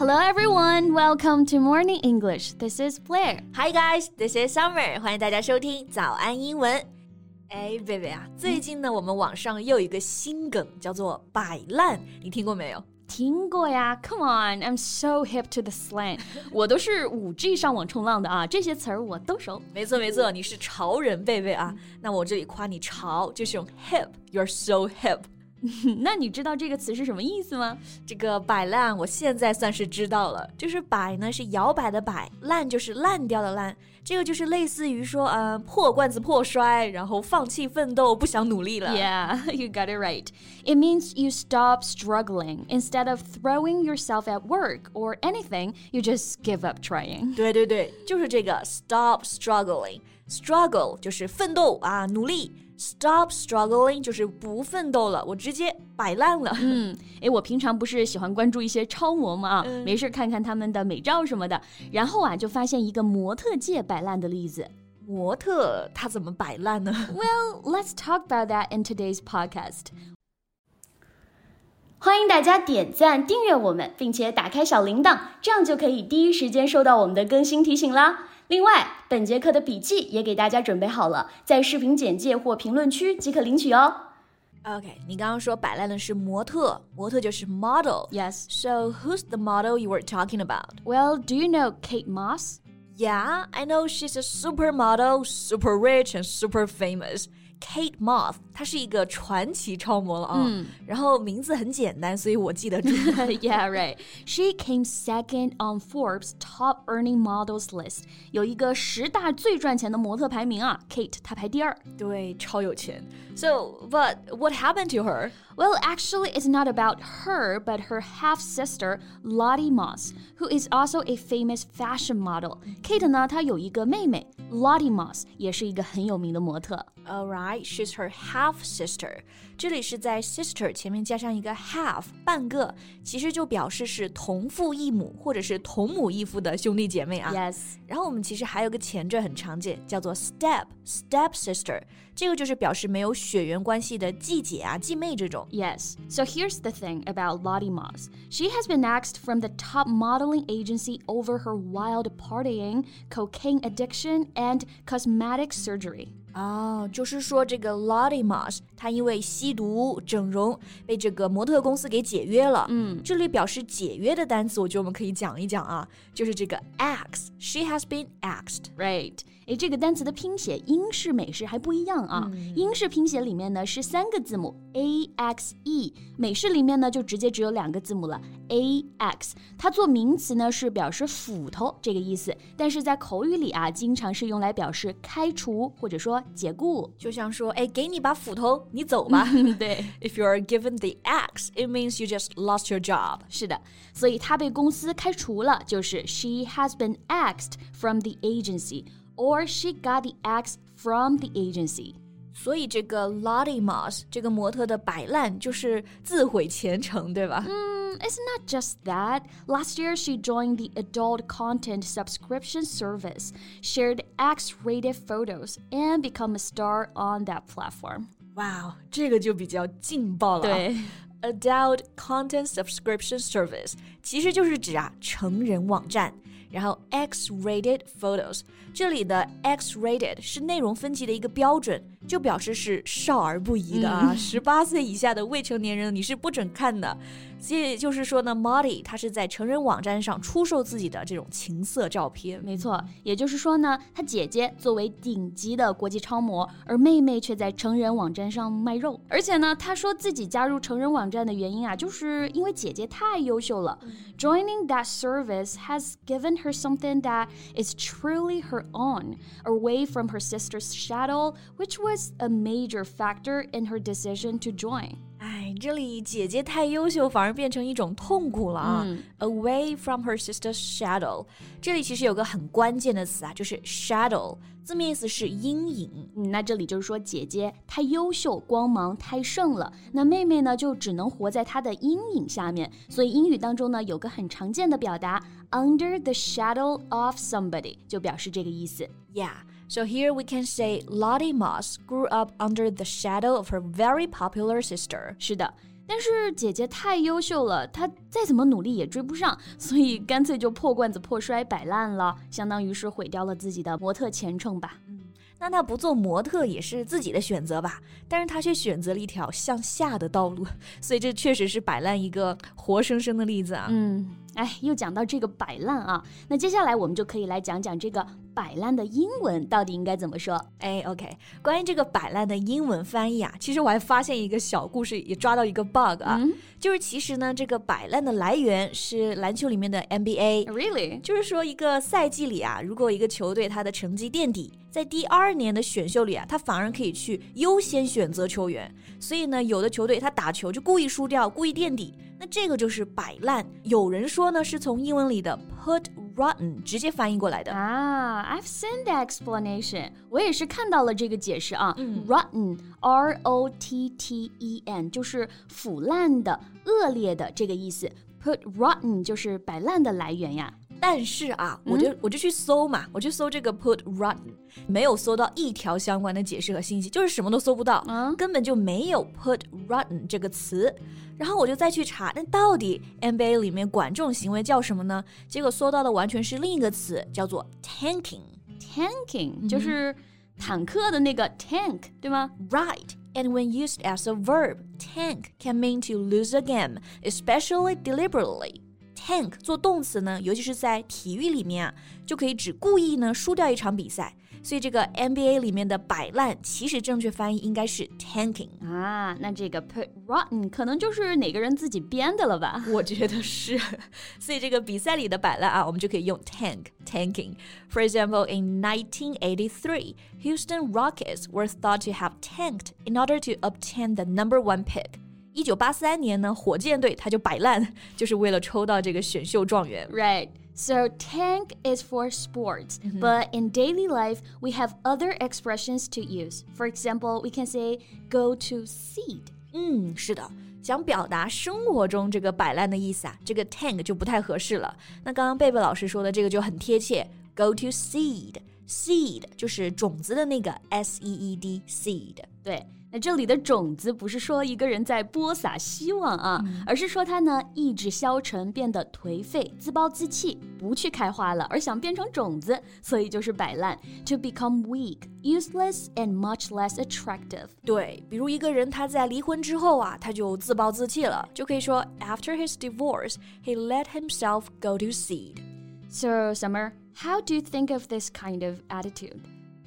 Hello everyone, welcome to Morning English. This is Blair. Hi guys, this is Summer. 欢迎大家收听早安英文。哎，贝贝啊，最近呢，我们网上又有一个新梗，叫做摆烂，你听过没有？听过呀，Come on, I'm so hip to the slang。我都是五 G 上网冲浪的啊，这些词儿我都熟。没错没错，你是潮人贝贝啊。那我这里夸你潮，就是用 hip，you're so hip。 那你知道这个词是什么意思吗？这个摆烂，我现在算是知道了。就是摆呢是摇摆的摆，烂就是烂掉的烂。这个就是类似于说，呃，破罐子破摔，然后放弃奋斗，不想努力了。Yeah, you got it right. It means you stop struggling instead of throwing yourself at work or anything. You just give up trying. 对对对，就是这个 stop struggling. Struggle 就是奋斗啊，努力。Stop struggling 就是不奋斗了，我直接摆烂了。嗯，诶，我平常不是喜欢关注一些超模嘛，嗯、没事看看他们的美照什么的，然后啊就发现一个模特界摆烂的例子。模特他怎么摆烂呢？Well, let's talk about that in today's podcast. 欢迎大家点赞、订阅我们，并且打开小铃铛，这样就可以第一时间收到我们的更新提醒啦。 另外，本节课的笔记也给大家准备好了，在视频简介或评论区即可领取哦。OK，你刚刚说摆烂的是模特，模特就是 model。Yes. So who's the model you were talking about? Well, do you know Kate Moss? Yeah, I know she's a supermodel, super rich and super famous. Kate Moss，她是一个传奇超模了啊。嗯，然后名字很简单，所以我记得住。yeah, right. She came second on Forbes' top earning models list，有一个十大最赚钱的模特排名啊，Kate 她排第二。对，超有钱。So, but what happened to her? Well, actually, it's not about her, but her half sister Lottie Moss, who is also a famous fashion model. Kate 呢，她有一个妹妹 Lottie Moss，也是一个很有名的模特。All right she's her half sister. 这里是在 sister 前面加上一个 half 半个，其实就表示是同父异母或者是同母异父的兄弟姐妹啊。Yes. 然后我们其实还有个前缀很常见，叫做 step step sister，这个就是表示没有血缘关系的继姐啊、继妹这种。Yes. So here's the thing about Lottie Moss. She has been axed from the top modeling agency over her wild partying, cocaine addiction, and cosmetic surgery. 哦，就是说这个 Lottie Moss，她因为吸毒、整容被这个模特公司给解约了。嗯，这里表示解约的单词，我觉得我们可以讲一讲啊，就是这个 axe。She has been axed. 诶，这个单词的拼写英式、美式还不一样啊。嗯、英式拼写里面呢是三个字母 a x e，美式里面呢就直接只有两个字母了 a x。它做名词呢是表示斧头这个意思，但是在口语里啊，经常是用来表示开除或者说解雇。就像说，哎，给你把斧头，你走吧。对，If you are given the axe, it means you just lost your job。是的，所以他被公司开除了，就是 she has been axed from the agency。or she got the axe from the agency. 所以这个 Lottie Moss 这个模特的摆烂就是自毁前程，对吧？嗯 it's not just that. Last year, she joined the adult content subscription service, shared X rated photos, and become a star on that platform. Wow, 这个就比较劲爆了。对。Adult Content Subscription Service 其实就是指啊成人网站。 然后 X-rated photos，这里的 X-rated 是内容分级的一个标准， 就表示是少儿不宜的啊，十八岁以下的未成年人你是不准看的。所以就是说呢，Marty 她是在成人网站上出售自己的这种情色照片。没错，也就是说呢，她姐姐作为顶级的国际超模，而妹妹却在成人网站上卖肉。而且呢，她说自己加入成人网站的原因啊，就是因为姐姐太优秀了。Joining that service has given her something that is truly her own, away from her sister's shadow, which was a major factor in her decision to join. 哎，这里姐姐太优秀，反而变成一种痛苦了啊、嗯、！Away from her sister's shadow，这里其实有个很关键的词啊，就是 shadow，字面意思是阴影。嗯，那这里就是说姐姐太优秀，光芒太盛了，那妹妹呢就只能活在她的阴影下面。所以英语当中呢有个很常见的表达，under the shadow of somebody，就表示这个意思。Yeah. So here we can say Lottie Moss grew up under the shadow of her very popular sister. 是的。但是姐姐太优秀了，她再怎么努力也追不上，所以干脆就破罐子破摔摆烂了，相当于是毁掉了自己的模特前程吧。那她不做模特也是自己的选择吧，但是她却选择了一条向下的道路，所以这确实是摆烂一个活生生的例子啊。嗯，哎，又讲到这个摆烂啊，那接下来我们就可以来讲讲这个摆烂的英文到底应该怎么说。哎，OK，关于这个摆烂的英文翻译啊，其实我还发现一个小故事，也抓到一个 bug 啊，就是其实呢，这个摆烂的来源是篮球里面的 NBA，Really，就是说一个赛季里啊，如果一个球队他的成绩垫底。在第二年的选秀里啊，他反而可以去优先选择球员。所以呢，有的球队他打球就故意输掉，故意垫底，那这个就是摆烂。有人说呢，是从英文里的 put rotten 直接翻译过来的啊。I've seen the explanation，我也是看到了这个解释啊。rotten，R O T T E N，就是腐烂的、恶劣的这个意思。put rotten 就是摆烂的来源呀。但是啊，我就我就去搜嘛，我去搜这个 put rotten，没有搜到一条相关的解释和信息，就是什么都搜不到，根本就没有 put rotten 这个词。然后我就再去查，那到底 NBA 里面管这种行为叫什么呢？结果搜到的完全是另一个词，叫做 tanking。tanking 就是坦克的那个 tank，对吗？Right. And when used as a verb, tank can mean to lose a game, especially deliberately. Tank 做动词呢，尤其是在体育里面啊，就可以指故意呢输掉一场比赛。所以这个 NBA 里面的摆烂，其实正确翻译应该是 tanking 啊。那这个 put rotten 可能就是哪个人自己编的了吧？我觉得是。所以这个比赛里的摆烂啊，我们就可以用 tank tanking。For example, in 1983, Houston Rockets were thought to have tanked in order to obtain the number one pick. 一九八三年呢，火箭队他就摆烂，就是为了抽到这个选秀状元。Right. So tank is for sports, mm -hmm. but in daily life we have other expressions to use. For example, we can say go to seed. 嗯，是的，想表达生活中这个摆烂的意思啊，这个 tank 就不太合适了。那刚刚贝贝老师说的这个就很贴切，go to seed。seed 就是种子的那个 s e e d seed。对。 那这里的种子不是说一个人在播撒希望啊，而是说他呢意志消沉，变得颓废，自暴自弃，不去开花了，而想变成种子，所以就是摆烂，to become weak, useless and much less attractive。对，比如一个人他在离婚之后啊，他就自暴自弃了，就可以说 After his divorce, he let himself go to seed. So, Summer, how do you think of this kind of attitude?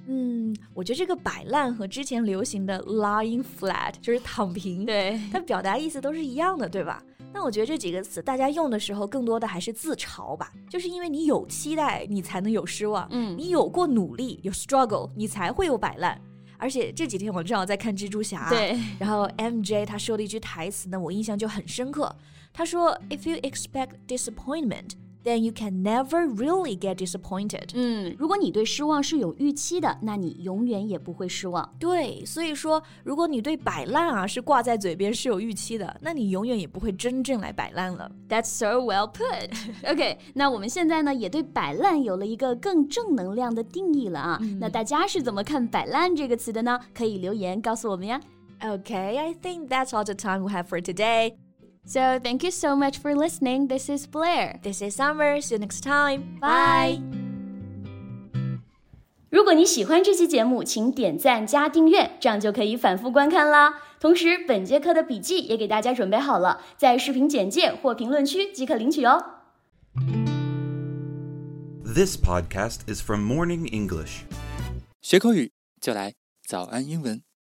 嗯，我觉得这个摆烂和之前流行的 lying flat 就是躺平，对，它表达意思都是一样的，对吧？那我觉得这几个词大家用的时候，更多的还是自嘲吧，就是因为你有期待，你才能有失望，嗯，你有过努力，有 struggle，你才会有摆烂。而且这几天我正好在看蜘蛛侠，对，然后 MJ 他说了一句台词呢，我印象就很深刻，他说：“If you expect disappointment。” then you can never really get disappointed. 嗯，如果你对失望是有预期的，那你永远也不会失望。对，所以说，如果你对摆烂啊是挂在嘴边是有预期的，那你永远也不会真正来摆烂了。That's so well put. OK，那我们现在呢也对摆烂有了一个更正能量的定义了啊。嗯、那大家是怎么看“摆烂”这个词的呢？可以留言告诉我们呀。Okay, I think that's all the time we have for today. So thank you so much for listening. This is Blair. This is Summer. See you next time. Bye. 如果你喜欢这期节目，请点赞加订阅，这样就可以反复观看啦。同时，本节课的笔记也给大家准备好了，在视频简介或评论区即可领取哦。This podcast is from Morning English. 学口语就来早安英文。